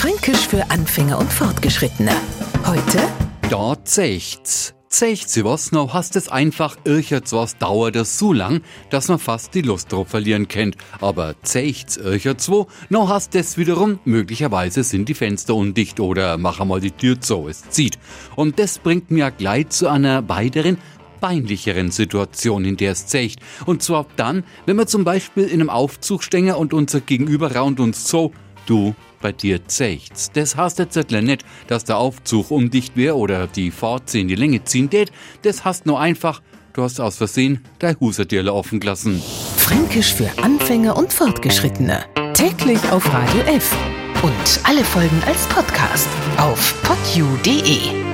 Fränkisch für Anfänger und Fortgeschrittene. Heute? Da zecht's. Zecht sie was, noch hast es einfach ircherts was dauert es so lang, dass man fast die Lust drauf verlieren kennt. Aber zecht's ircherts wo, noch hast es wiederum, möglicherweise sind die Fenster undicht oder mach einmal die Tür zu, es zieht. Und das bringt mir gleich zu einer weiteren, peinlicheren Situation, in der es zecht. Und zwar dann, wenn wir zum Beispiel in einem Aufzug stehen und unser Gegenüber raunt uns so, du, bei dir zecht's. Das heißt jetzt nicht, dass der Aufzug undicht wäre oder die Fahrt in die Länge ziehen tät. Das heißt nur einfach, du hast aus Versehen dein Husertierle offen gelassen. Fränkisch für Anfänger und Fortgeschrittene. Täglich auf Radio F. Und alle Folgen als Podcast auf podu.de.